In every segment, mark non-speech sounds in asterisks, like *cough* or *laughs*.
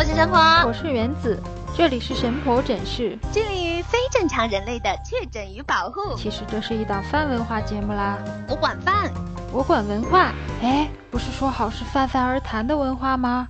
我是神婆，我是原子，这里是神婆诊室，致力于非正常人类的确诊与保护。其实这是一档泛文化节目啦，我管饭，我管文化。哎，不是说好是泛泛而谈的文化吗？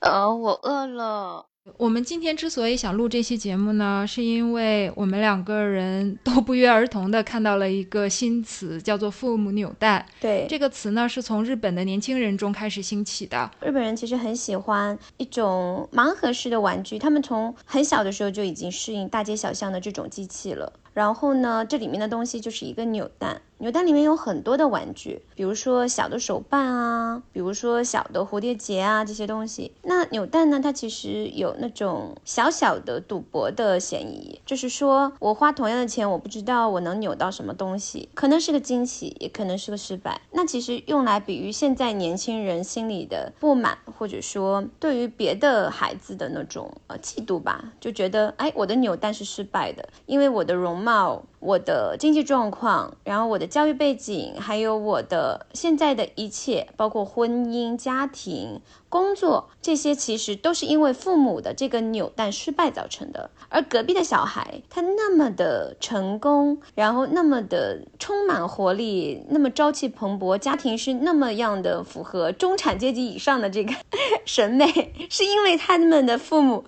呃，我饿了。我们今天之所以想录这期节目呢，是因为我们两个人都不约而同的看到了一个新词，叫做“父母纽带”。对，这个词呢是从日本的年轻人中开始兴起的。日本人其实很喜欢一种盲盒式的玩具，他们从很小的时候就已经适应大街小巷的这种机器了。然后呢，这里面的东西就是一个扭蛋。扭蛋里面有很多的玩具，比如说小的手办啊，比如说小的蝴蝶结啊这些东西。那扭蛋呢，它其实有那种小小的赌博的嫌疑，就是说我花同样的钱，我不知道我能扭到什么东西，可能是个惊喜，也可能是个失败。那其实用来比喻现在年轻人心里的不满，或者说对于别的孩子的那种呃嫉妒吧，就觉得哎，我的扭蛋是失败的，因为我的容貌。我的经济状况，然后我的教育背景，还有我的现在的一切，包括婚姻、家庭、工作，这些其实都是因为父母的这个扭蛋失败造成的。而隔壁的小孩，他那么的成功，然后那么的充满活力，那么朝气蓬勃，家庭是那么样的符合中产阶级以上的这个审美，是因为他们的父母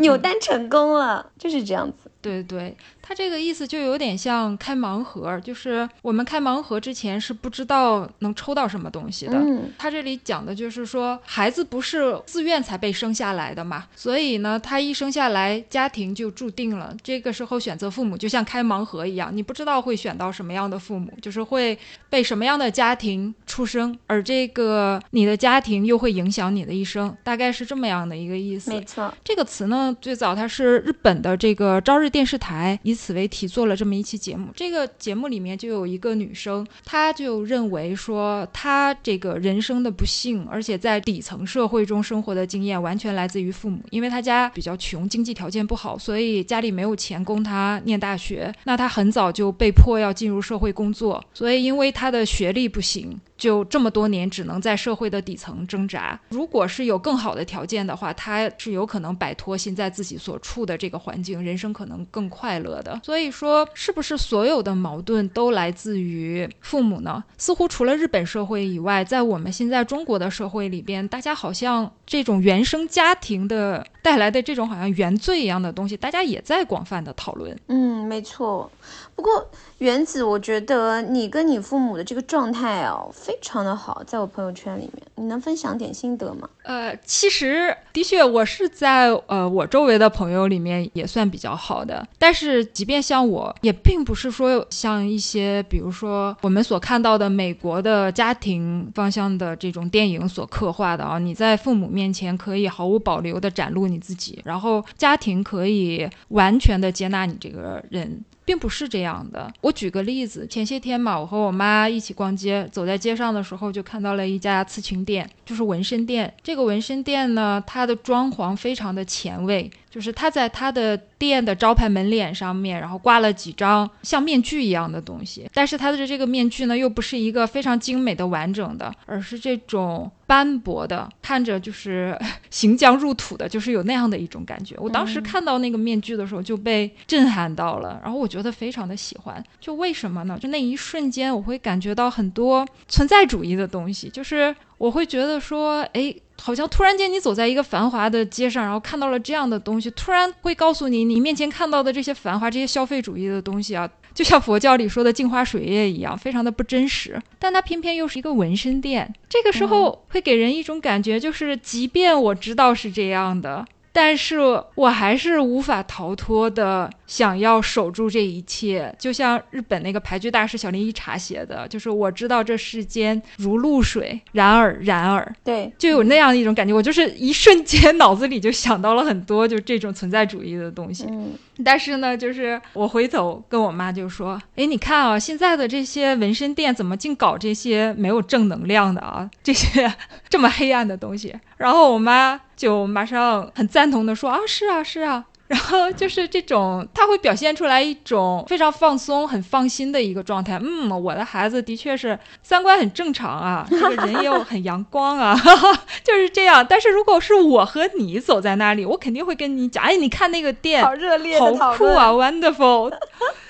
扭蛋成功了，就是这样子。对对。他这个意思就有点像开盲盒，就是我们开盲盒之前是不知道能抽到什么东西的。嗯，他这里讲的就是说，孩子不是自愿才被生下来的嘛，所以呢，他一生下来家庭就注定了。这个时候选择父母就像开盲盒一样，你不知道会选到什么样的父母，就是会被什么样的家庭出生，而这个你的家庭又会影响你的一生，大概是这么样的一个意思。没错，这个词呢，最早它是日本的这个朝日电视台以此为题做了这么一期节目，这个节目里面就有一个女生，她就认为说，她这个人生的不幸，而且在底层社会中生活的经验，完全来自于父母，因为她家比较穷，经济条件不好，所以家里没有钱供她念大学，那她很早就被迫要进入社会工作，所以因为她的学历不行。就这么多年，只能在社会的底层挣扎。如果是有更好的条件的话，他是有可能摆脱现在自己所处的这个环境，人生可能更快乐的。所以说，是不是所有的矛盾都来自于父母呢？似乎除了日本社会以外，在我们现在中国的社会里边，大家好像这种原生家庭的带来的这种好像原罪一样的东西，大家也在广泛的讨论。嗯，没错。不过原子，我觉得你跟你父母的这个状态哦，非常的好，在我朋友圈里面，你能分享点心得吗？呃，其实的确，我是在呃我周围的朋友里面也算比较好的，但是即便像我，也并不是说像一些，比如说我们所看到的美国的家庭方向的这种电影所刻画的啊，你在父母面前可以毫无保留的展露你自己，然后家庭可以完全的接纳你这个人。并不是这样的。我举个例子，前些天嘛，我和我妈一起逛街，走在街上的时候，就看到了一家刺青店，就是纹身店。这个纹身店呢，它的装潢非常的前卫。就是他在他的店的招牌门脸上面，然后挂了几张像面具一样的东西，但是他的这个面具呢，又不是一个非常精美的完整的，而是这种斑驳的，看着就是 *laughs* 行将入土的，就是有那样的一种感觉。我当时看到那个面具的时候就被震撼到了，然后我觉得非常的喜欢。就为什么呢？就那一瞬间，我会感觉到很多存在主义的东西，就是我会觉得说，哎。好像突然间，你走在一个繁华的街上，然后看到了这样的东西，突然会告诉你，你面前看到的这些繁华、这些消费主义的东西啊，*laughs* 就像佛教里说的镜花水月一样，非常的不真实。但它偏偏又是一个纹身店，这个时候会给人一种感觉，就是即便我知道是这样的。但是我还是无法逃脱的，想要守住这一切。就像日本那个牌局大师小林一茶写的，就是我知道这世间如露水，然而然而，对，就有那样一种感觉。我就是一瞬间脑子里就想到了很多就这种存在主义的东西。嗯，但是呢，就是我回头跟我妈就说：“哎，你看啊，现在的这些纹身店怎么净搞这些没有正能量的啊？这些 *laughs* 这么黑暗的东西。”然后我妈。就马上很赞同的说啊，是啊，是啊，*laughs* 然后就是这种，他会表现出来一种非常放松、很放心的一个状态。嗯，我的孩子的确是三观很正常啊，这个人又很阳光啊，*laughs* 就是这样。但是如果是我和你走在那里，我肯定会跟你讲，哎，你看那个店，好热烈，好酷啊，wonderful。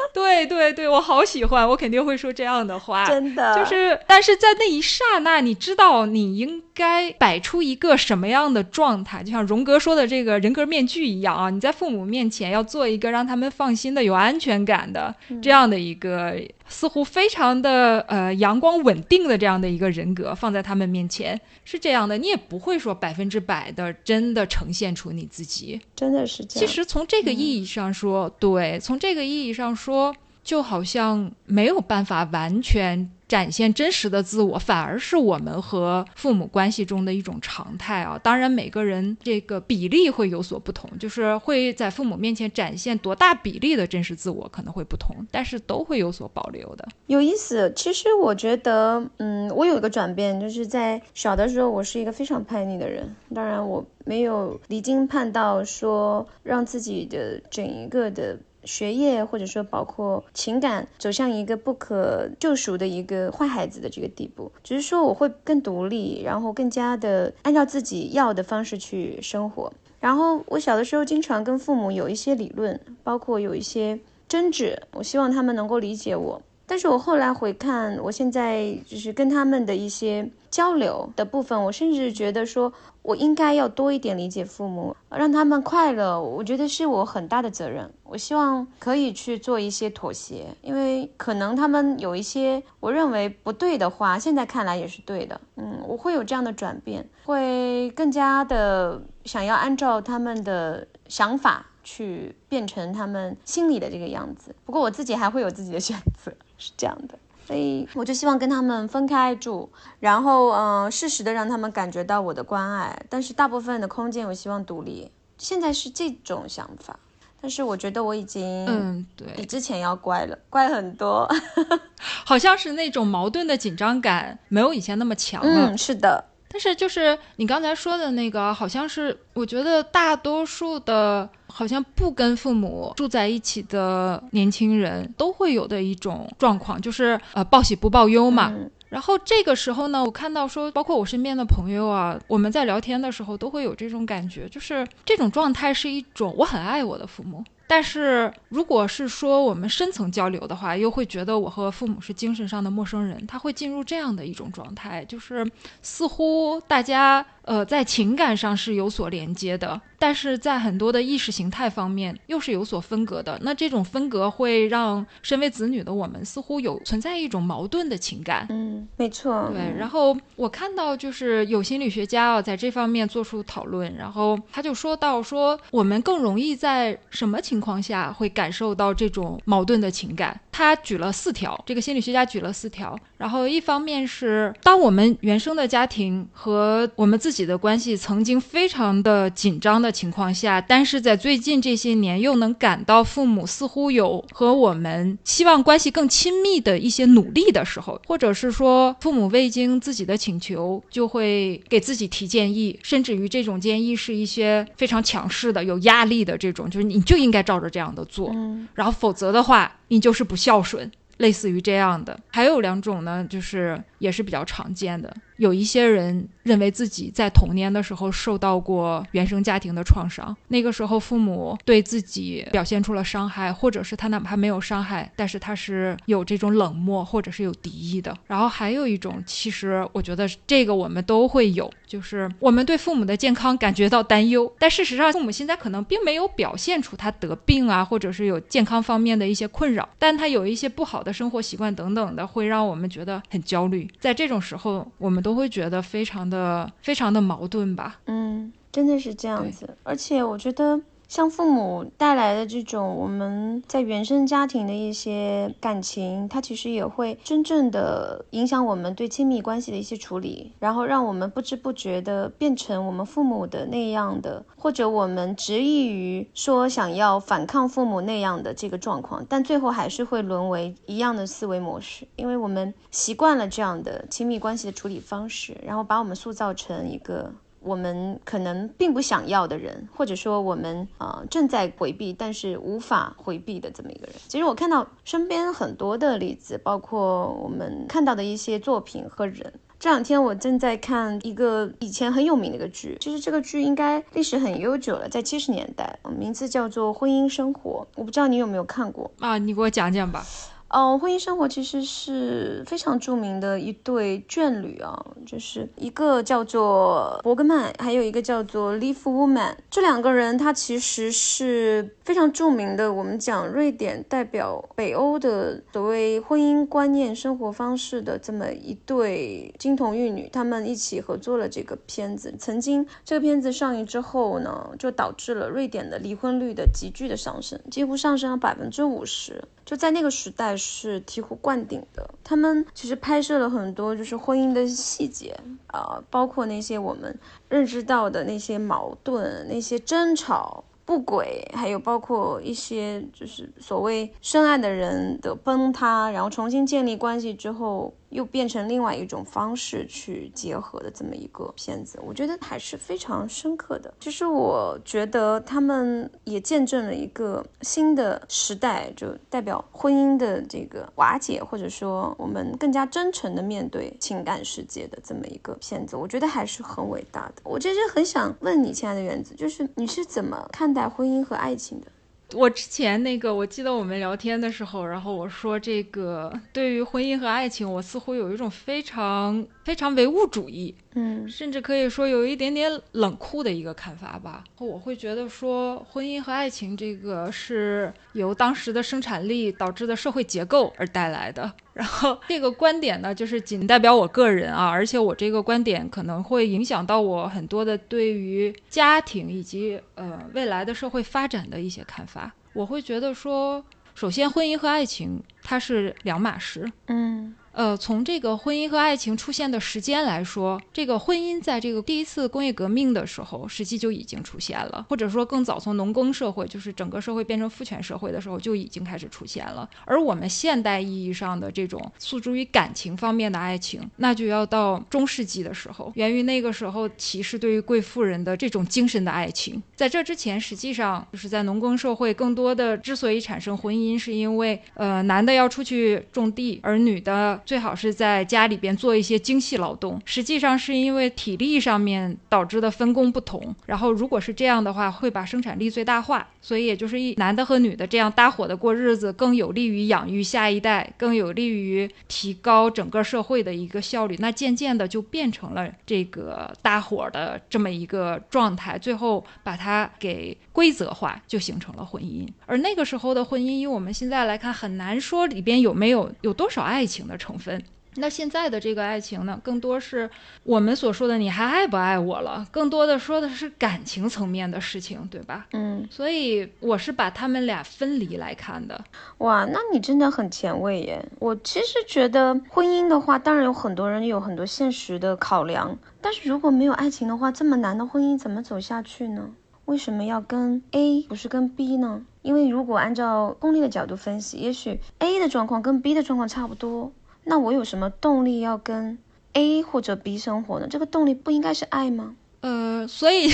*laughs* 对对对，我好喜欢，我肯定会说这样的话。真的，就是，但是在那一刹那，你知道你应该摆出一个什么样的状态？就像荣格说的这个人格面具一样啊，你在父母面前要做一个让他们放心的、有安全感的这样的一个，似乎非常的呃阳光稳定的这样的一个人格放在他们面前，是这样的。你也不会说百分之百的真的呈现出你自己，真的是这样。其实从这个意义上说，对，从这个意义上说。就好像没有办法完全展现真实的自我，反而是我们和父母关系中的一种常态啊。当然，每个人这个比例会有所不同，就是会在父母面前展现多大比例的真实自我可能会不同，但是都会有所保留的。有意思。其实我觉得，嗯，我有一个转变，就是在小的时候，我是一个非常叛逆的人。当然，我没有离经叛道，说让自己的整一个的。学业或者说包括情感走向一个不可救赎的一个坏孩子的这个地步，只是说我会更独立，然后更加的按照自己要的方式去生活。然后我小的时候经常跟父母有一些理论，包括有一些争执，我希望他们能够理解我。但是我后来回看，我现在就是跟他们的一些交流的部分，我甚至觉得说，我应该要多一点理解父母，让他们快乐。我觉得是我很大的责任。我希望可以去做一些妥协，因为可能他们有一些我认为不对的话，现在看来也是对的。嗯，我会有这样的转变，会更加的想要按照他们的想法去变成他们心里的这个样子。不过我自己还会有自己的选择。是这样的，所以我就希望跟他们分开住，然后嗯，适时的让他们感觉到我的关爱，但是大部分的空间我希望独立。现在是这种想法，但是我觉得我已经嗯，对，比之前要乖了，乖很多，*laughs* 好像是那种矛盾的紧张感没有以前那么强了。嗯，是的。但是就是你刚才说的那个，好像是我觉得大多数的，好像不跟父母住在一起的年轻人都会有的一种状况，就是呃报喜不报忧嘛。然后这个时候呢，我看到说，包括我身边的朋友啊，我们在聊天的时候都会有这种感觉，就是这种状态是一种我很爱我的父母。但是，如果是说我们深层交流的话，又会觉得我和父母是精神上的陌生人。他会进入这样的一种状态，就是似乎大家。呃，在情感上是有所连接的，但是在很多的意识形态方面又是有所分隔的。那这种分隔会让身为子女的我们似乎有存在一种矛盾的情感。嗯，没错。对，然后我看到就是有心理学家啊在这方面做出讨论，然后他就说到说我们更容易在什么情情况下会感受到这种矛盾的情感。他举了四条，这个心理学家举了四条。然后一方面是当我们原生的家庭和我们自己。的关系曾经非常的紧张的情况下，但是在最近这些年又能感到父母似乎有和我们希望关系更亲密的一些努力的时候，或者是说父母未经自己的请求就会给自己提建议，甚至于这种建议是一些非常强势的、有压力的这种，就是你就应该照着这样的做，然后否则的话你就是不孝顺，类似于这样的。还有两种呢，就是也是比较常见的。有一些人认为自己在童年的时候受到过原生家庭的创伤，那个时候父母对自己表现出了伤害，或者是他哪怕没有伤害，但是他是有这种冷漠或者是有敌意的。然后还有一种，其实我觉得这个我们都会有，就是我们对父母的健康感觉到担忧，但事实上父母现在可能并没有表现出他得病啊，或者是有健康方面的一些困扰，但他有一些不好的生活习惯等等的，会让我们觉得很焦虑。在这种时候，我们都会觉得非常的非常的矛盾吧？嗯，真的是这样子。而且我觉得，像父母带来的这种我们在原生家庭的一些感情，它其实也会真正的影响我们对亲密关系的一些处理，然后让我们不知不觉的变成我们父母的那样的，或者我们执意于说想要反抗父母那样的这个状况，但最后还是会沦为一样的思维模式，因为我们。习惯了这样的亲密关系的处理方式，然后把我们塑造成一个我们可能并不想要的人，或者说我们呃正在回避，但是无法回避的这么一个人。其实我看到身边很多的例子，包括我们看到的一些作品和人。这两天我正在看一个以前很有名的一个剧，其实这个剧应该历史很悠久了，在七十年代，名字叫做《婚姻生活》，我不知道你有没有看过啊？你给我讲讲吧。哦，婚姻生活其实是非常著名的一对眷侣啊，就是一个叫做伯格曼，还有一个叫做 Leaf Woman。这两个人他其实是非常著名的，我们讲瑞典代表北欧的所谓婚姻观念、生活方式的这么一对金童玉女，他们一起合作了这个片子。曾经这个片子上映之后呢，就导致了瑞典的离婚率的急剧的上升，几乎上升了百分之五十。就在那个时代是醍醐灌顶的。他们其实拍摄了很多就是婚姻的细节啊，包括那些我们认知到的那些矛盾、那些争吵。不轨，还有包括一些就是所谓深爱的人的崩塌，然后重新建立关系之后，又变成另外一种方式去结合的这么一个片子，我觉得还是非常深刻的。其实我觉得他们也见证了一个新的时代，就代表婚姻的这个瓦解，或者说我们更加真诚的面对情感世界的这么一个片子，我觉得还是很伟大的。我其实很想问你，亲爱的原子，就是你是怎么看待？婚姻和爱情的，我之前那个，我记得我们聊天的时候，然后我说这个对于婚姻和爱情，我似乎有一种非常非常唯物主义。嗯，甚至可以说有一点点冷酷的一个看法吧。我会觉得说，婚姻和爱情这个是由当时的生产力导致的社会结构而带来的。然后这个观点呢，就是仅代表我个人啊，而且我这个观点可能会影响到我很多的对于家庭以及呃未来的社会发展的一些看法。我会觉得说，首先婚姻和爱情它是两码事。嗯。呃，从这个婚姻和爱情出现的时间来说，这个婚姻在这个第一次工业革命的时候，实际就已经出现了，或者说更早，从农耕社会，就是整个社会变成父权社会的时候，就已经开始出现了。而我们现代意义上的这种诉诸于感情方面的爱情，那就要到中世纪的时候，源于那个时候骑士对于贵妇人的这种精神的爱情。在这之前，实际上就是在农耕社会，更多的之所以产生婚姻，是因为呃，男的要出去种地，而女的。最好是在家里边做一些精细劳动，实际上是因为体力上面导致的分工不同。然后如果是这样的话，会把生产力最大化，所以也就是一男的和女的这样搭伙的过日子，更有利于养育下一代，更有利于提高整个社会的一个效率。那渐渐的就变成了这个搭伙的这么一个状态，最后把它给规则化，就形成了婚姻。而那个时候的婚姻，以我们现在来看，很难说里边有没有有多少爱情的成。分，那现在的这个爱情呢，更多是我们所说的“你还爱不爱我了”，更多的说的是感情层面的事情，对吧？嗯，所以我是把他们俩分离来看的。哇，那你真的很前卫耶！我其实觉得婚姻的话，当然有很多人有很多现实的考量，但是如果没有爱情的话，这么难的婚姻怎么走下去呢？为什么要跟 A 不是跟 B 呢？因为如果按照功利的角度分析，也许 A 的状况跟 B 的状况差不多。那我有什么动力要跟 A 或者 B 生活呢？这个动力不应该是爱吗？呃，所以，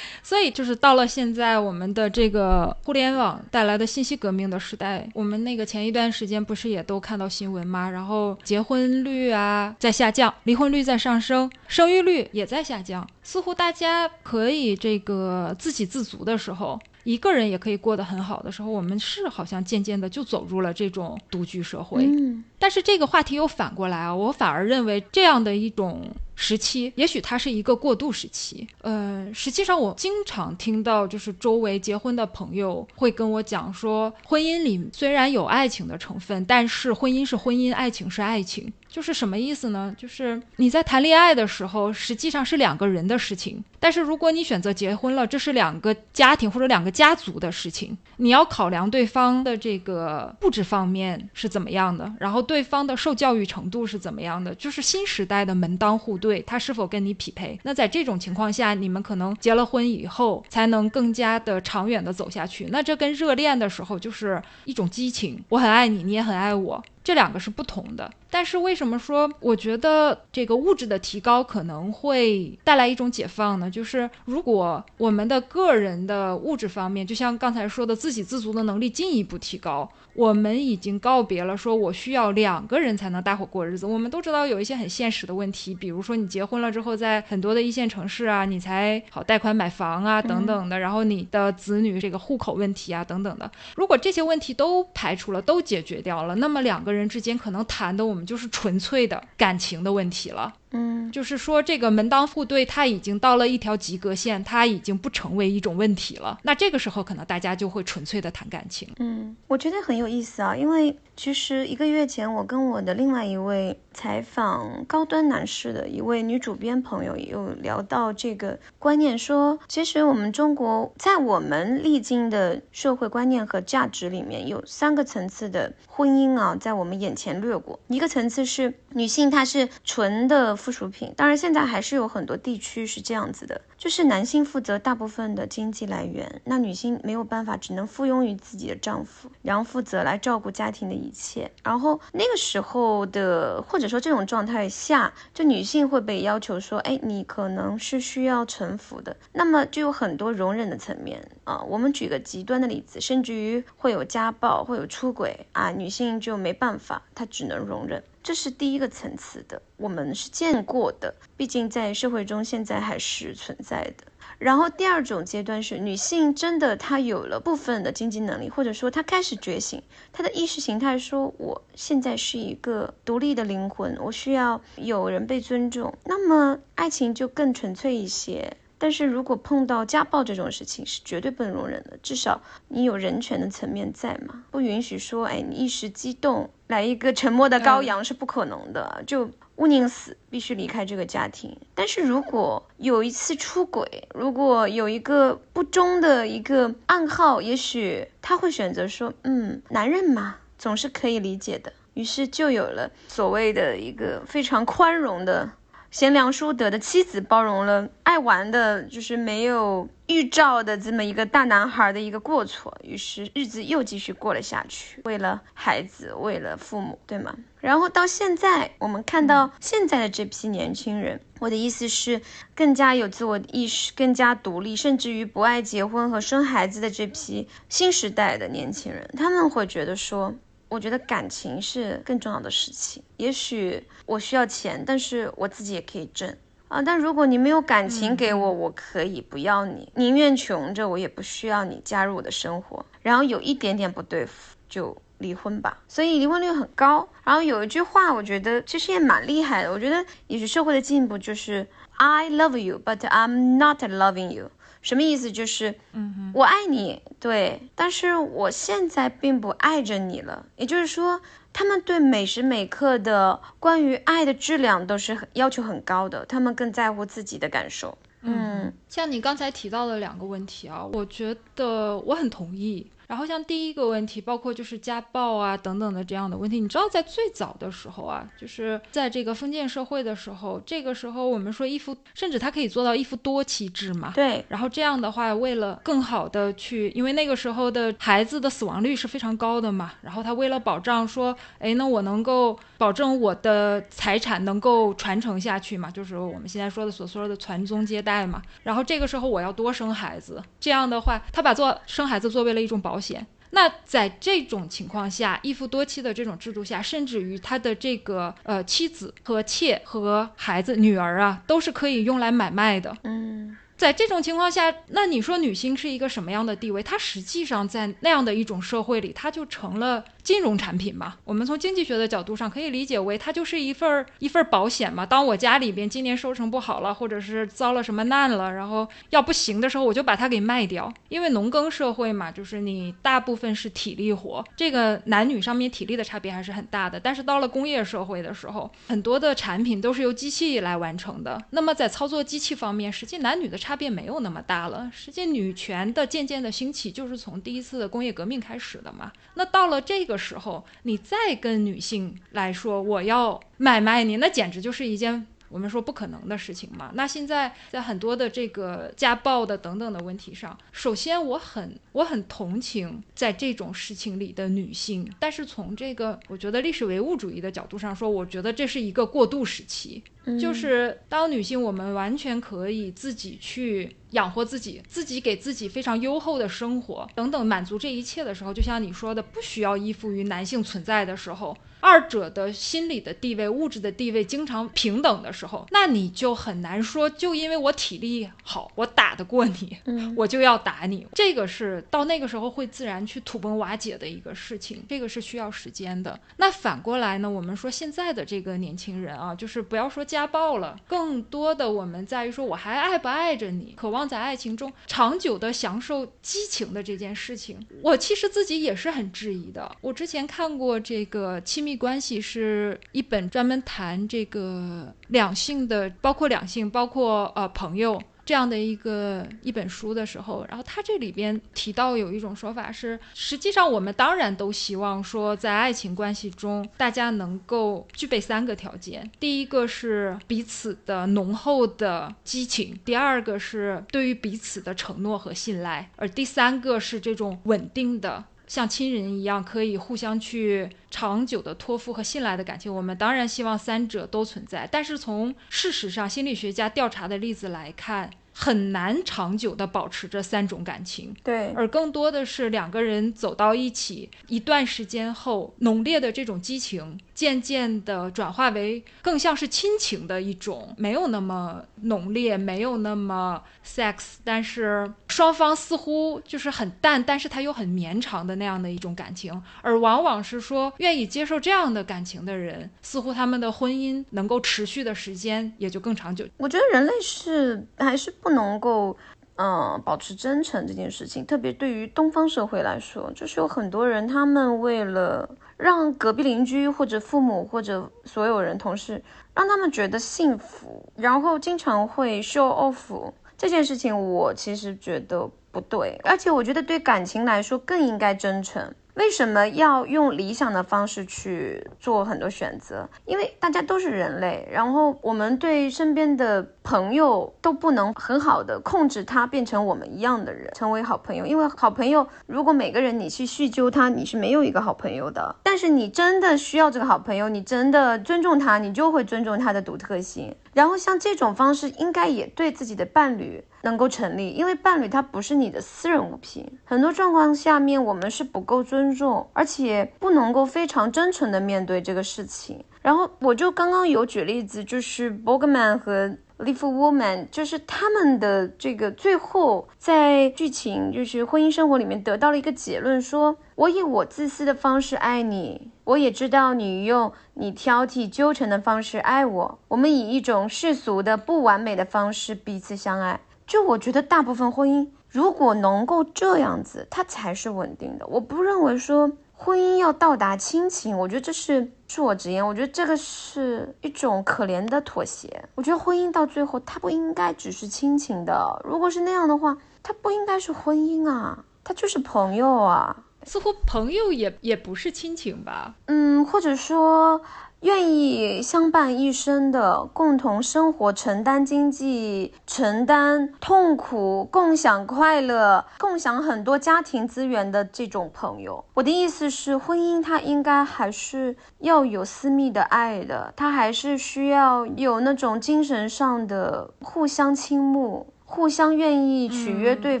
所以就是到了现在我们的这个互联网带来的信息革命的时代，我们那个前一段时间不是也都看到新闻吗？然后结婚率啊在下降，离婚率在上升，生育率也在下降，似乎大家可以这个自给自足的时候。一个人也可以过得很好的时候，我们是好像渐渐的就走入了这种独居社会。嗯，但是这个话题又反过来啊，我反而认为这样的一种。时期，也许它是一个过渡时期。呃，实际上我经常听到，就是周围结婚的朋友会跟我讲说，婚姻里虽然有爱情的成分，但是婚姻是婚姻，爱情是爱情。就是什么意思呢？就是你在谈恋爱的时候，实际上是两个人的事情；但是如果你选择结婚了，这是两个家庭或者两个家族的事情。你要考量对方的这个物质方面是怎么样的，然后对方的受教育程度是怎么样的，就是新时代的门当户对。他是否跟你匹配？那在这种情况下，你们可能结了婚以后，才能更加的长远的走下去。那这跟热恋的时候就是一种激情，我很爱你，你也很爱我。这两个是不同的。但是为什么说我觉得这个物质的提高可能会带来一种解放呢？就是如果我们的个人的物质方面，就像刚才说的，自给自足的能力进一步提高。我们已经告别了说我需要两个人才能搭伙过日子。我们都知道有一些很现实的问题，比如说你结婚了之后，在很多的一线城市啊，你才好贷款买房啊等等的，然后你的子女这个户口问题啊等等的。如果这些问题都排除了，都解决掉了，那么两个人之间可能谈的我们就是纯粹的感情的问题了。嗯，就是说这个门当户对，它已经到了一条及格线，它已经不成为一种问题了。那这个时候，可能大家就会纯粹的谈感情。嗯，我觉得很有意思啊，因为其实一个月前，我跟我的另外一位采访高端男士的一位女主编朋友有聊到这个观念，说其实我们中国在我们历经的社会观念和价值里面，有三个层次的婚姻啊，在我们眼前掠过。一个层次是女性，她是纯的。附属品，当然现在还是有很多地区是这样子的，就是男性负责大部分的经济来源，那女性没有办法，只能附庸于自己的丈夫，然后负责来照顾家庭的一切。然后那个时候的，或者说这种状态下，就女性会被要求说，哎，你可能是需要臣服的，那么就有很多容忍的层面啊。我们举个极端的例子，甚至于会有家暴，会有出轨啊，女性就没办法，她只能容忍。这是第一个层次的，我们是见过的，毕竟在社会中现在还是存在的。然后第二种阶段是女性真的她有了部分的经济能力，或者说她开始觉醒，她的意识形态说我现在是一个独立的灵魂，我需要有人被尊重，那么爱情就更纯粹一些。但是如果碰到家暴这种事情，是绝对不能容忍的。至少你有人权的层面在嘛，不允许说，哎，你一时激动来一个沉默的羔羊是不可能的，就勿宁死，必须离开这个家庭。但是如果有一次出轨，如果有一个不忠的一个暗号，也许他会选择说，嗯，男人嘛，总是可以理解的。于是就有了所谓的一个非常宽容的。贤良淑德的妻子包容了爱玩的，就是没有预兆的这么一个大男孩的一个过错，于是日子又继续过了下去。为了孩子，为了父母，对吗？然后到现在，我们看到现在的这批年轻人，我的意思是更加有自我意识、更加独立，甚至于不爱结婚和生孩子的这批新时代的年轻人，他们会觉得说。我觉得感情是更重要的事情。也许我需要钱，但是我自己也可以挣啊。但如果你没有感情给我，我可以不要你，宁愿穷着，我也不需要你加入我的生活。然后有一点点不对付就离婚吧。所以离婚率很高。然后有一句话，我觉得其实也蛮厉害的。我觉得也是社会的进步，就是 I love you, but I'm not loving you。什么意思？就是，嗯，我爱你，对，但是我现在并不爱着你了。也就是说，他们对每时每刻的关于爱的质量都是很要求很高的，他们更在乎自己的感受。嗯，像你刚才提到的两个问题啊，我觉得我很同意。然后像第一个问题，包括就是家暴啊等等的这样的问题，你知道在最早的时候啊，就是在这个封建社会的时候，这个时候我们说一夫，甚至他可以做到一夫多妻制嘛。对。然后这样的话，为了更好的去，因为那个时候的孩子的死亡率是非常高的嘛，然后他为了保障说，哎，那我能够保证我的财产能够传承下去嘛，就是我们现在说的所说的传宗接代嘛。然后这个时候我要多生孩子，这样的话，他把做生孩子作为了一种保。险。那在这种情况下，一夫多妻的这种制度下，甚至于他的这个呃妻子和妾和孩子女儿啊，都是可以用来买卖的。嗯。在这种情况下，那你说女性是一个什么样的地位？她实际上在那样的一种社会里，她就成了金融产品嘛。我们从经济学的角度上可以理解为，它就是一份儿一份保险嘛。当我家里边今年收成不好了，或者是遭了什么难了，然后要不行的时候，我就把它给卖掉。因为农耕社会嘛，就是你大部分是体力活，这个男女上面体力的差别还是很大的。但是到了工业社会的时候，很多的产品都是由机器来完成的。那么在操作机器方面，实际男女的差。差别没有那么大了。实际女权的渐渐的兴起，就是从第一次的工业革命开始的嘛。那到了这个时候，你再跟女性来说我要买卖你，那简直就是一件我们说不可能的事情嘛。那现在在很多的这个家暴的等等的问题上，首先我很我很同情在这种事情里的女性，但是从这个我觉得历史唯物主义的角度上说，我觉得这是一个过渡时期。就是当女性，我们完全可以自己去养活自己，自己给自己非常优厚的生活等等，满足这一切的时候，就像你说的，不需要依附于男性存在的时候。二者的心理的地位、物质的地位经常平等的时候，那你就很难说，就因为我体力好，我打得过你，*laughs* 我就要打你。这个是到那个时候会自然去土崩瓦解的一个事情，这个是需要时间的。那反过来呢，我们说现在的这个年轻人啊，就是不要说家暴了，更多的我们在于说我还爱不爱着你，渴望在爱情中长久的享受激情的这件事情，我其实自己也是很质疑的。我之前看过这个亲密。关系是一本专门谈这个两性的，包括两性，包括呃朋友这样的一个一本书的时候，然后他这里边提到有一种说法是，实际上我们当然都希望说，在爱情关系中，大家能够具备三个条件：第一个是彼此的浓厚的激情，第二个是对于彼此的承诺和信赖，而第三个是这种稳定的。像亲人一样，可以互相去长久的托付和信赖的感情，我们当然希望三者都存在。但是从事实上，心理学家调查的例子来看。很难长久的保持这三种感情，对，而更多的是两个人走到一起一段时间后，浓烈的这种激情渐渐的转化为更像是亲情的一种，没有那么浓烈，没有那么 sex，但是双方似乎就是很淡，但是它又很绵长的那样的一种感情，而往往是说愿意接受这样的感情的人，似乎他们的婚姻能够持续的时间也就更长久。我觉得人类是还是不。能够，嗯，保持真诚这件事情，特别对于东方社会来说，就是有很多人，他们为了让隔壁邻居或者父母或者所有人同事让他们觉得幸福，然后经常会 show off 这件事情，我其实觉得不对，而且我觉得对感情来说更应该真诚。为什么要用理想的方式去做很多选择？因为大家都是人类，然后我们对身边的朋友都不能很好的控制他变成我们一样的人，成为好朋友。因为好朋友，如果每个人你去叙旧他，你是没有一个好朋友的。但是你真的需要这个好朋友，你真的尊重他，你就会尊重他的独特性。然后像这种方式，应该也对自己的伴侣。能够成立，因为伴侣他不是你的私人物品，很多状况下面我们是不够尊重，而且不能够非常真诚的面对这个事情。然后我就刚刚有举例子，就是 Bogman 和 Live Woman，就是他们的这个最后在剧情就是婚姻生活里面得到了一个结论，说我以我自私的方式爱你，我也知道你用你挑剔纠缠的方式爱我，我们以一种世俗的不完美的方式彼此相爱。就我觉得，大部分婚姻如果能够这样子，它才是稳定的。我不认为说婚姻要到达亲情，我觉得这是恕我直言，我觉得这个是一种可怜的妥协。我觉得婚姻到最后，它不应该只是亲情的。如果是那样的话，它不应该是婚姻啊，它就是朋友啊。似乎朋友也也不是亲情吧？嗯，或者说。愿意相伴一生的，共同生活、承担经济、承担痛苦、共享快乐、共享很多家庭资源的这种朋友。我的意思是，婚姻它应该还是要有私密的爱的，它还是需要有那种精神上的互相倾慕、互相愿意取悦对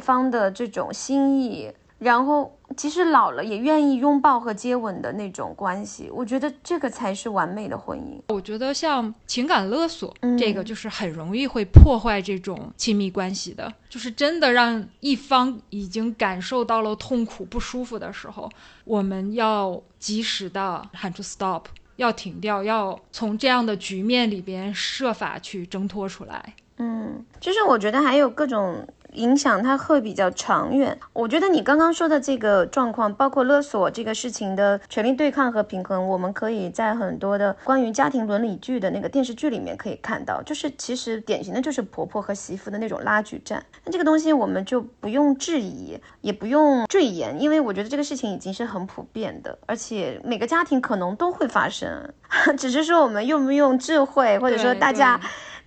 方的这种心意。然后，即使老了也愿意拥抱和接吻的那种关系，我觉得这个才是完美的婚姻。我觉得像情感勒索，这个就是很容易会破坏这种亲密关系的，就是真的让一方已经感受到了痛苦、不舒服的时候，我们要及时的喊出 stop，要停掉，要从这样的局面里边设法去挣脱出来。嗯，就是我觉得还有各种影响它会比较长远。我觉得你刚刚说的这个状况，包括勒索这个事情的权力对抗和平衡，我们可以在很多的关于家庭伦理剧的那个电视剧里面可以看到，就是其实典型的就是婆婆和媳妇的那种拉锯战。那这个东西我们就不用质疑，也不用赘言，因为我觉得这个事情已经是很普遍的，而且每个家庭可能都会发生，*laughs* 只是说我们用不用智慧，或者说大家。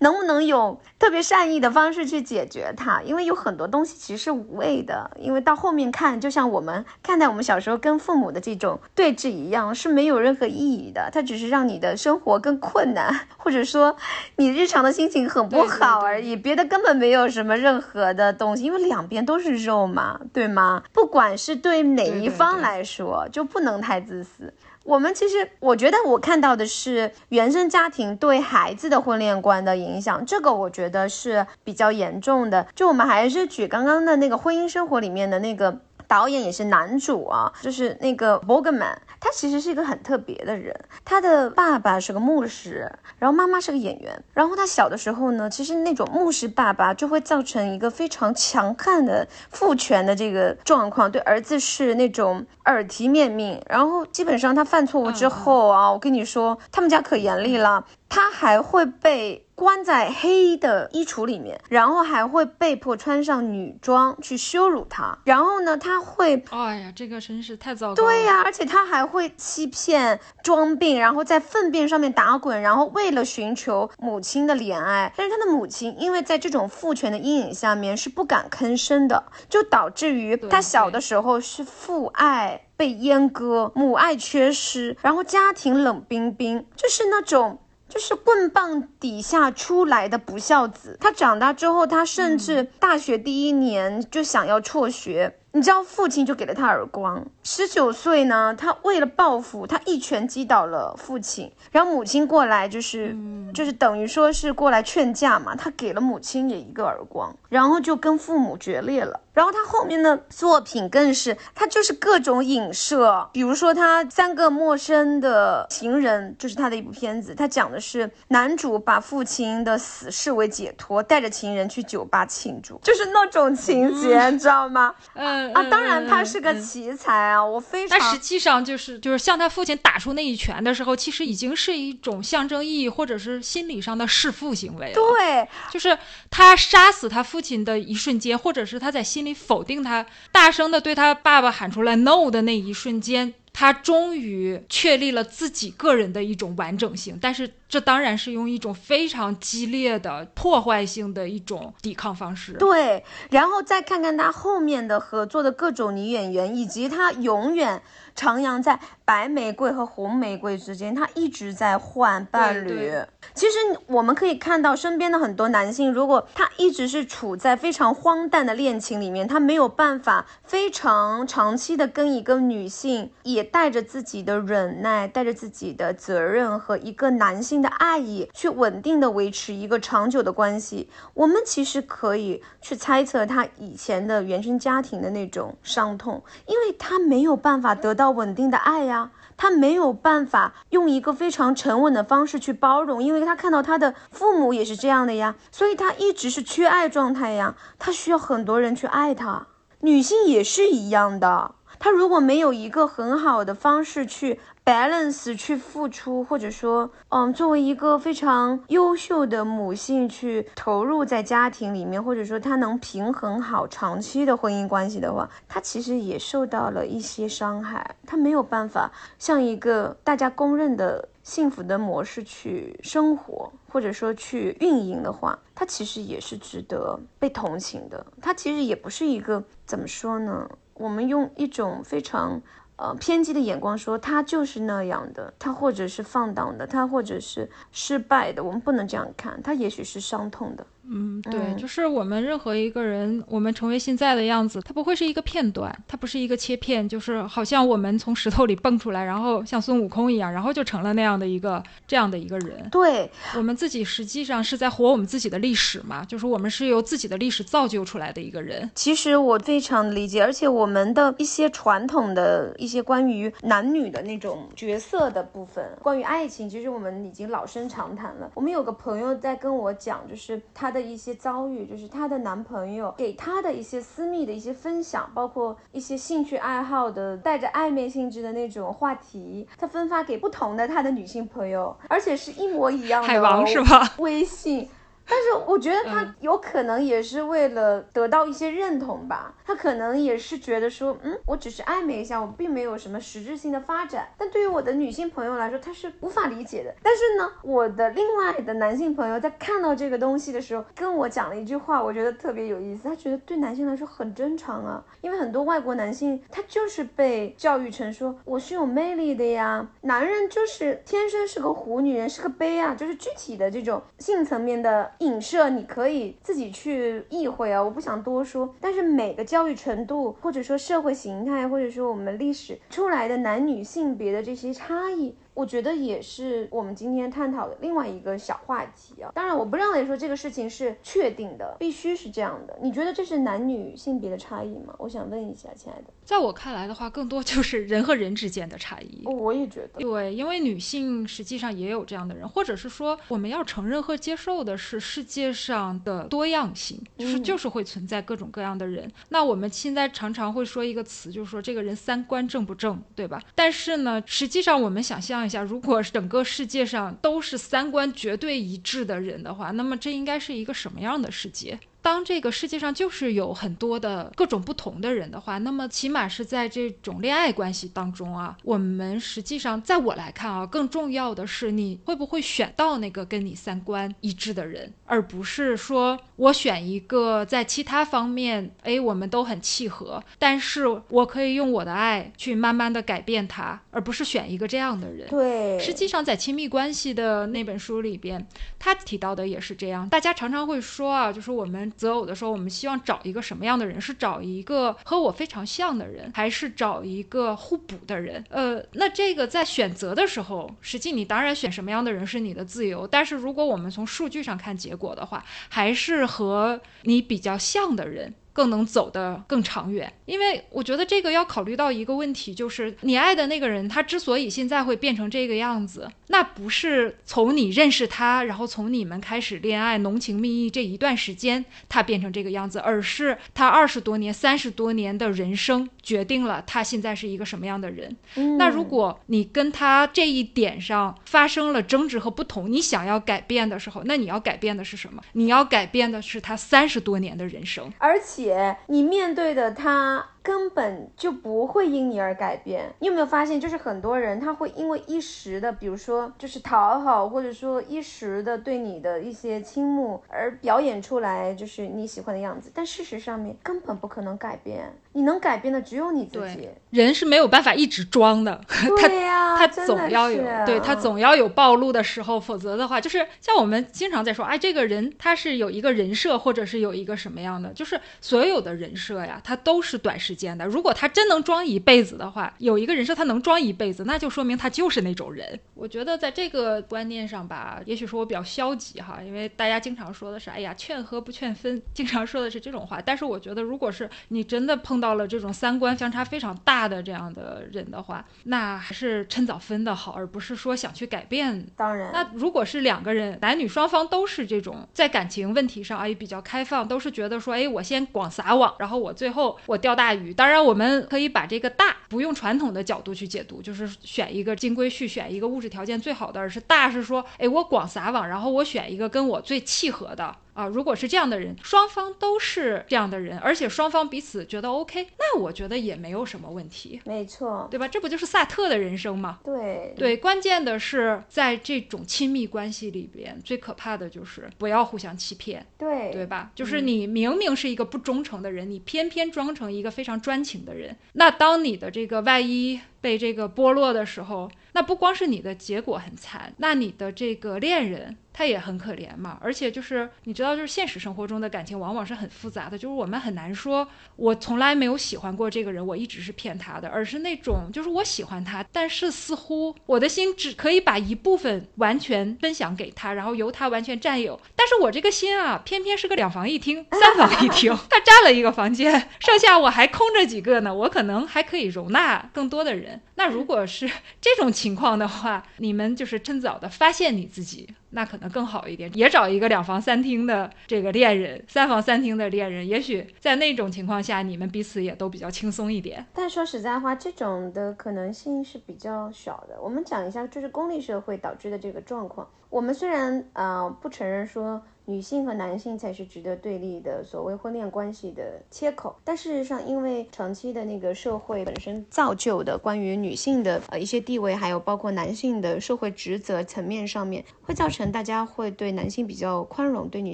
能不能有特别善意的方式去解决它？因为有很多东西其实是无谓的，因为到后面看，就像我们看待我们小时候跟父母的这种对峙一样，是没有任何意义的。它只是让你的生活更困难，或者说你日常的心情很不好而已，别的根本没有什么任何的东西。因为两边都是肉嘛，对吗？不管是对哪一方来说，就不能太自私。我们其实，我觉得我看到的是原生家庭对孩子的婚恋观的影响，这个我觉得是比较严重的。就我们还是举刚刚的那个婚姻生活里面的那个。导演也是男主啊，就是那个 Bogman，他其实是一个很特别的人。他的爸爸是个牧师，然后妈妈是个演员。然后他小的时候呢，其实那种牧师爸爸就会造成一个非常强悍的父权的这个状况，对儿子是那种耳提面命。然后基本上他犯错误之后啊，我跟你说，他们家可严厉了，他还会被。关在黑的衣橱里面，然后还会被迫穿上女装去羞辱他。然后呢，他会，哎呀，这个真是太糟糕。对呀，而且他还会欺骗、装病，然后在粪便上面打滚，然后为了寻求母亲的怜爱。但是他的母亲因为在这种父权的阴影下面是不敢吭声的，就导致于他小的时候是父爱被阉割，母爱缺失，然后家庭冷冰冰，就是那种。就是棍棒底下出来的不孝子，他长大之后，他甚至大学第一年就想要辍学。你知道父亲就给了他耳光。十九岁呢，他为了报复，他一拳击倒了父亲。然后母亲过来，就是就是等于说是过来劝架嘛。他给了母亲也一个耳光，然后就跟父母决裂了。然后他后面的作品更是，他就是各种影射，比如说他三个陌生的情人，就是他的一部片子。他讲的是男主把父亲的死视为解脱，带着情人去酒吧庆祝，就是那种情节，你知道吗？嗯。啊，当然他是个奇才啊，我非常。但实际上就是就是向他父亲打出那一拳的时候，其实已经是一种象征意义或者是心理上的弑父行为了。对，就是他杀死他父亲的一瞬间，或者是他在心你否定他，大声的对他爸爸喊出来 “no” 的那一瞬间。他终于确立了自己个人的一种完整性，但是这当然是用一种非常激烈的破坏性的一种抵抗方式。对，然后再看看他后面的合作的各种女演员，以及他永远。徜徉在白玫瑰和红玫瑰之间，他一直在换伴侣。其实我们可以看到身边的很多男性，如果他一直是处在非常荒诞的恋情里面，他没有办法非常长期的跟一个女性，也带着自己的忍耐，带着自己的责任和一个男性的爱意，去稳定的维持一个长久的关系。我们其实可以去猜测他以前的原生家庭的那种伤痛，因为他没有办法得到。要稳定的爱呀，他没有办法用一个非常沉稳的方式去包容，因为他看到他的父母也是这样的呀，所以他一直是缺爱状态呀，他需要很多人去爱他。女性也是一样的，她如果没有一个很好的方式去。Balance 去付出，或者说，嗯，作为一个非常优秀的母性去投入在家庭里面，或者说她能平衡好长期的婚姻关系的话，她其实也受到了一些伤害，她没有办法像一个大家公认的幸福的模式去生活，或者说去运营的话，她其实也是值得被同情的。她其实也不是一个怎么说呢？我们用一种非常。呃，偏激的眼光说他就是那样的，他或者是放荡的，他或者是失败的，我们不能这样看，他也许是伤痛的。嗯，对，就是我们任何一个人，我们成为现在的样子，它不会是一个片段，它不是一个切片，就是好像我们从石头里蹦出来，然后像孙悟空一样，然后就成了那样的一个这样的一个人。对，我们自己实际上是在活我们自己的历史嘛，就是我们是由自己的历史造就出来的一个人。其实我非常理解，而且我们的一些传统的一些关于男女的那种角色的部分，关于爱情，其实我们已经老生常谈了。我们有个朋友在跟我讲，就是他。的一些遭遇，就是她的男朋友给她的一些私密的一些分享，包括一些兴趣爱好的带着暧昧性质的那种话题，她分发给不同的她的女性朋友，而且是一模一样的。海王是吧？微信。但是我觉得他有可能也是为了得到一些认同吧，他可能也是觉得说，嗯，我只是暧昧一下，我并没有什么实质性的发展。但对于我的女性朋友来说，她是无法理解的。但是呢，我的另外的男性朋友在看到这个东西的时候，跟我讲了一句话，我觉得特别有意思。他觉得对男性来说很正常啊，因为很多外国男性他就是被教育成说我是有魅力的呀，男人就是天生是个虎，女人是个杯啊，就是具体的这种性层面的。影射你可以自己去意会啊，我不想多说。但是每个教育程度，或者说社会形态，或者说我们历史出来的男女性别的这些差异。我觉得也是我们今天探讨的另外一个小话题啊。当然，我不认为说这个事情是确定的，必须是这样的。你觉得这是男女性别的差异吗？我想问一下，亲爱的。在我看来的话，更多就是人和人之间的差异。我也觉得，对，因为女性实际上也有这样的人，或者是说我们要承认和接受的是世界上的多样性，就是就是会存在各种各样的人。那我们现在常常会说一个词，就是说这个人三观正不正，对吧？但是呢，实际上我们想象。一下，如果整个世界上都是三观绝对一致的人的话，那么这应该是一个什么样的世界？当这个世界上就是有很多的各种不同的人的话，那么起码是在这种恋爱关系当中啊，我们实际上在我来看啊，更重要的是你会不会选到那个跟你三观一致的人，而不是说我选一个在其他方面哎我们都很契合，但是我可以用我的爱去慢慢的改变他，而不是选一个这样的人。对，实际上在亲密关系的那本书里边，他提到的也是这样。大家常常会说啊，就是我们。择偶的时候，我们希望找一个什么样的人？是找一个和我非常像的人，还是找一个互补的人？呃，那这个在选择的时候，实际你当然选什么样的人是你的自由。但是如果我们从数据上看结果的话，还是和你比较像的人。更能走得更长远，因为我觉得这个要考虑到一个问题，就是你爱的那个人，他之所以现在会变成这个样子，那不是从你认识他，然后从你们开始恋爱、浓情蜜意这一段时间，他变成这个样子，而是他二十多年、三十多年的人生决定了他现在是一个什么样的人。那如果你跟他这一点上发生了争执和不同，你想要改变的时候，那你要改变的是什么？你要改变的是他三十多年的人生，而且。且你面对的他。根本就不会因你而改变。你有没有发现，就是很多人他会因为一时的，比如说就是讨好，或者说一时的对你的一些倾慕而表演出来就是你喜欢的样子，但事实上面根本不可能改变。你能改变的只有你自己。人是没有办法一直装的，*laughs* 对呀，他总要有，对他总要有暴露的时候，否则的话，就是像我们经常在说，哎，这个人他是有一个人设，或者是有一个什么样的，就是所有的人设呀，他都是短时。时间的，如果他真能装一辈子的话，有一个人设他能装一辈子，那就说明他就是那种人。我觉得在这个观念上吧，也许说我比较消极哈，因为大家经常说的是，哎呀，劝和不劝分，经常说的是这种话。但是我觉得，如果是你真的碰到了这种三观相差非常大的这样的人的话，那还是趁早分的好，而不是说想去改变。当然，那如果是两个人，男女双方都是这种在感情问题上哎比较开放，都是觉得说，哎，我先广撒网，然后我最后我钓大鱼。当然，我们可以把这个大不用传统的角度去解读，就是选一个金龟婿，选一个物质条件最好的，而是大是说，哎，我广撒网，然后我选一个跟我最契合的。啊，如果是这样的人，双方都是这样的人，而且双方彼此觉得 OK，那我觉得也没有什么问题，没错，对吧？这不就是萨特的人生吗？对对，关键的是在这种亲密关系里边，最可怕的就是不要互相欺骗，对对吧？就是你明明是一个不忠诚的人，你偏偏装成一个非常专情的人，那当你的这个外衣被这个剥落的时候，那不光是你的结果很惨，那你的这个恋人。他也很可怜嘛，而且就是你知道，就是现实生活中的感情往往是很复杂的，就是我们很难说，我从来没有喜欢过这个人，我一直是骗他的，而是那种就是我喜欢他，但是似乎我的心只可以把一部分完全分享给他，然后由他完全占有，但是我这个心啊，偏偏是个两房一厅、三房一厅，*laughs* 他占了一个房间，剩下我还空着几个呢，我可能还可以容纳更多的人。那如果是这种情况的话，你们就是趁早的发现你自己。那可能更好一点，也找一个两房三厅的这个恋人，三房三厅的恋人，也许在那种情况下，你们彼此也都比较轻松一点。但说实在话，这种的可能性是比较小的。我们讲一下，就是功利社会导致的这个状况。我们虽然啊不承认说。女性和男性才是值得对立的所谓婚恋关系的切口，但事实上，因为长期的那个社会本身造就的关于女性的呃一些地位，还有包括男性的社会职责层面上面，会造成大家会对男性比较宽容，对女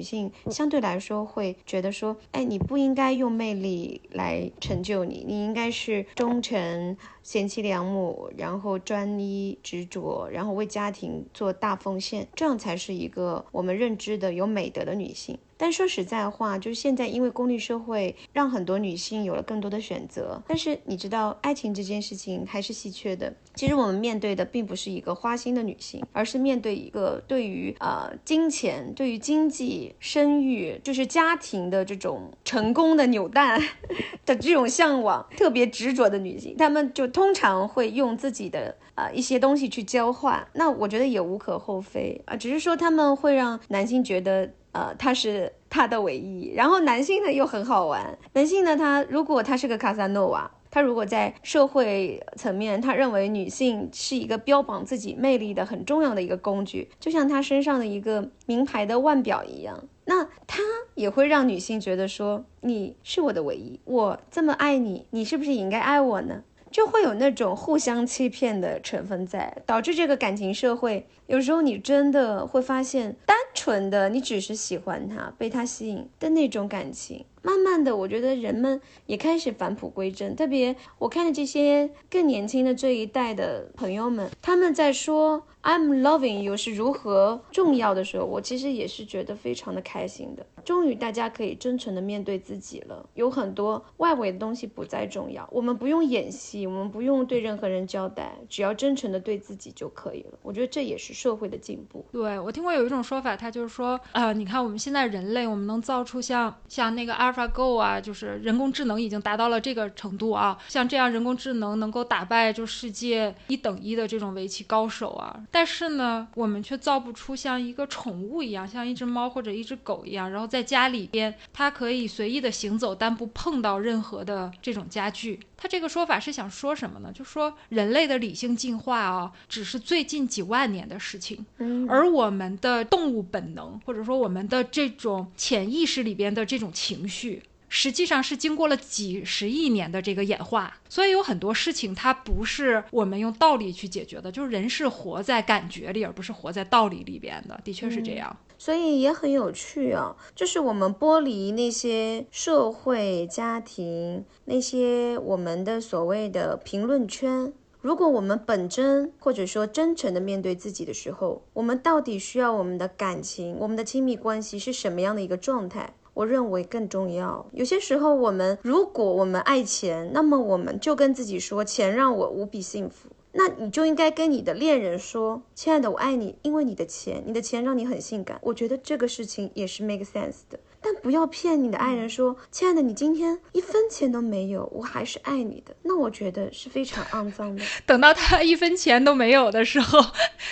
性相对来说会觉得说，哎，你不应该用魅力来成就你，你应该是忠诚。贤妻良母，然后专一执着，然后为家庭做大奉献，这样才是一个我们认知的有美德的女性。但说实在话，就是现在因为功利社会，让很多女性有了更多的选择。但是你知道，爱情这件事情还是稀缺的。其实我们面对的并不是一个花心的女性，而是面对一个对于呃金钱、对于经济、生育，就是家庭的这种成功的扭蛋 *laughs* 的这种向往，特别执着的女性。她们就通常会用自己的呃一些东西去交换。那我觉得也无可厚非啊，只是说她们会让男性觉得。呃，他是他的唯一。然后男性呢又很好玩，男性呢他如果他是个卡萨诺瓦，他如果在社会层面，他认为女性是一个标榜自己魅力的很重要的一个工具，就像他身上的一个名牌的腕表一样，那他也会让女性觉得说你是我的唯一，我这么爱你，你是不是也应该爱我呢？就会有那种互相欺骗的成分在，导致这个感情社会，有时候你真的会发现，单纯的你只是喜欢他，被他吸引的那种感情。慢慢的，我觉得人们也开始返璞归真。特别我看着这些更年轻的这一代的朋友们，他们在说 "I'm loving you" 是如何重要的时候，我其实也是觉得非常的开心的。终于大家可以真诚的面对自己了，有很多外围的东西不再重要，我们不用演戏，我们不用对任何人交代，只要真诚的对自己就可以了。我觉得这也是社会的进步。对我听过有一种说法，他就是说，呃，你看我们现在人类，我们能造出像像那个阿。AlphaGo 啊，就是人工智能已经达到了这个程度啊，像这样人工智能能够打败就世界一等一的这种围棋高手啊，但是呢，我们却造不出像一个宠物一样，像一只猫或者一只狗一样，然后在家里边它可以随意的行走，但不碰到任何的这种家具。他这个说法是想说什么呢？就说人类的理性进化啊，只是最近几万年的情，而我们的动物本能，或者说我们的这种潜意识里边的这种情绪，实际上是经过了几十亿年的这个演化。所以有很多事情，它不是我们用道理去解决的，就是人是活在感觉里，而不是活在道理里边的。的确是这样。所以也很有趣啊，就是我们剥离那些社会、家庭那些我们的所谓的评论圈。如果我们本真或者说真诚的面对自己的时候，我们到底需要我们的感情、我们的亲密关系是什么样的一个状态？我认为更重要。有些时候，我们如果我们爱钱，那么我们就跟自己说，钱让我无比幸福。那你就应该跟你的恋人说：“亲爱的，我爱你，因为你的钱，你的钱让你很性感。”我觉得这个事情也是 make sense 的。但不要骗你的爱人说：“亲爱的，你今天一分钱都没有，我还是爱你的。”那我觉得是非常肮脏的。*laughs* 等到他一分钱都没有的时候，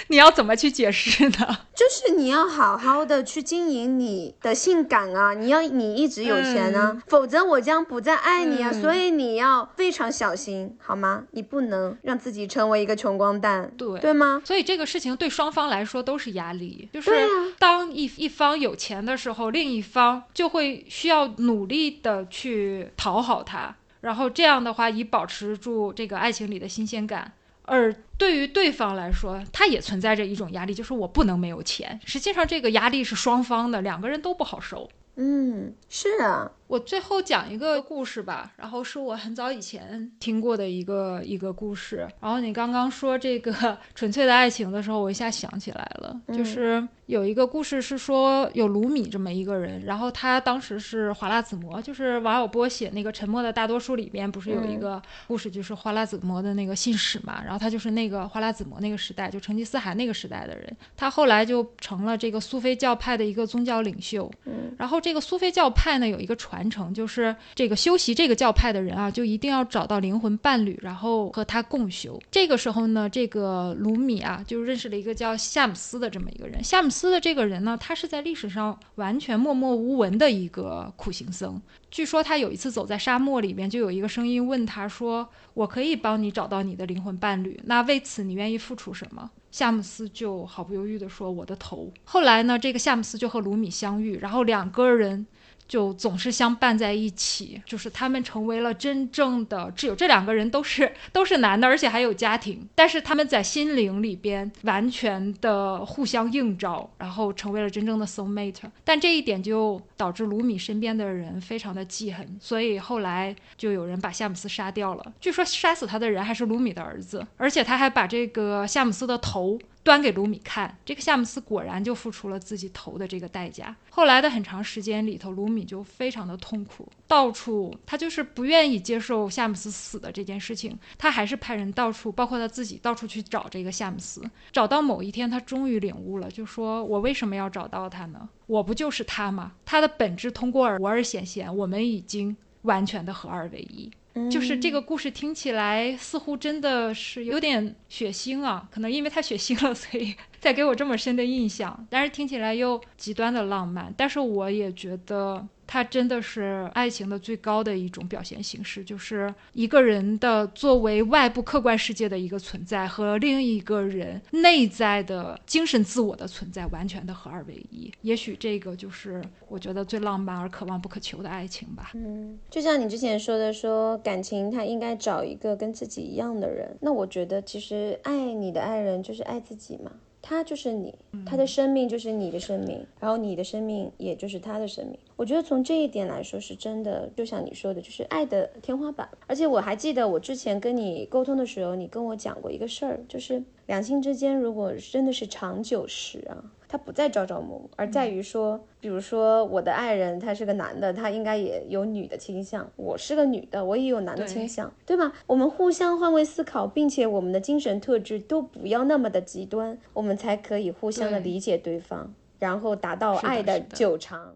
你要怎么去解释呢？就是你要好好的去经营你的性感啊！你要你一直有钱啊，否则我将不再爱你啊！所以你要非常小心，好吗？你不能让自己成为一个穷光蛋，对对吗？所以这个事情对双方来说都是压力。就是当一一方有钱的时候，另一方。就会需要努力的去讨好他，然后这样的话以保持住这个爱情里的新鲜感。而对于对方来说，他也存在着一种压力，就是我不能没有钱。实际上这个压力是双方的，两个人都不好受。嗯，是啊。我最后讲一个故事吧，然后是我很早以前听过的一个一个故事。然后你刚刚说这个纯粹的爱情的时候，我一下想起来了，就是有一个故事是说有卢米这么一个人，然后他当时是华剌子模，就是王小波写那个《沉默的大多数》里边不是有一个故事，就是华剌子模的那个信使嘛，然后他就是那个华剌子模那个时代，就成吉思汗那个时代的人，他后来就成了这个苏菲教派的一个宗教领袖。然后这个苏菲教派呢有一个传。传承，就是这个修习这个教派的人啊，就一定要找到灵魂伴侣，然后和他共修。这个时候呢，这个卢米啊，就认识了一个叫夏姆斯的这么一个人。夏姆斯的这个人呢，他是在历史上完全默默无闻的一个苦行僧。据说他有一次走在沙漠里边，就有一个声音问他说：“我可以帮你找到你的灵魂伴侣，那为此你愿意付出什么？”夏姆斯就毫不犹豫地说：“我的头。”后来呢，这个夏姆斯就和卢米相遇，然后两个人。就总是相伴在一起，就是他们成为了真正的挚友。这两个人都是 *laughs* 都是男的，而且还有家庭，但是他们在心灵里边完全的互相映照，然后成为了真正的 soul mate。但这一点就导致卢米身边的人非常的记恨，所以后来就有人把夏姆斯杀掉了。据说杀死他的人还是卢米的儿子，而且他还把这个夏姆斯的头。端给卢米看，这个夏姆斯果然就付出了自己头的这个代价。后来的很长时间里头，卢米就非常的痛苦，到处他就是不愿意接受夏姆斯死的这件事情，他还是派人到处，包括他自己到处去找这个夏姆斯。找到某一天，他终于领悟了，就说我为什么要找到他呢？我不就是他吗？他的本质通过我而显现，我们已经完全的合二为一。就是这个故事听起来似乎真的是有点血腥啊，可能因为太血腥了，所以再给我这么深的印象。但是听起来又极端的浪漫，但是我也觉得。它真的是爱情的最高的一种表现形式，就是一个人的作为外部客观世界的一个存在和另一个人内在的精神自我的存在完全的合二为一。也许这个就是我觉得最浪漫而可望不可求的爱情吧。嗯，就像你之前说的，说感情他应该找一个跟自己一样的人。那我觉得其实爱你的爱人就是爱自己嘛。他就是你，他的生命就是你的生命，然后你的生命也就是他的生命。我觉得从这一点来说，是真的，就像你说的，就是爱的天花板。而且我还记得我之前跟你沟通的时候，你跟我讲过一个事儿，就是两性之间如果真的是长久时啊。他不在朝朝暮暮，而在于说，比如说我的爱人他是个男的，他应该也有女的倾向，我是个女的，我也有男的倾向，对吧？我们互相换位思考，并且我们的精神特质都不要那么的极端，我们才可以互相的理解对方，然后达到爱的久长。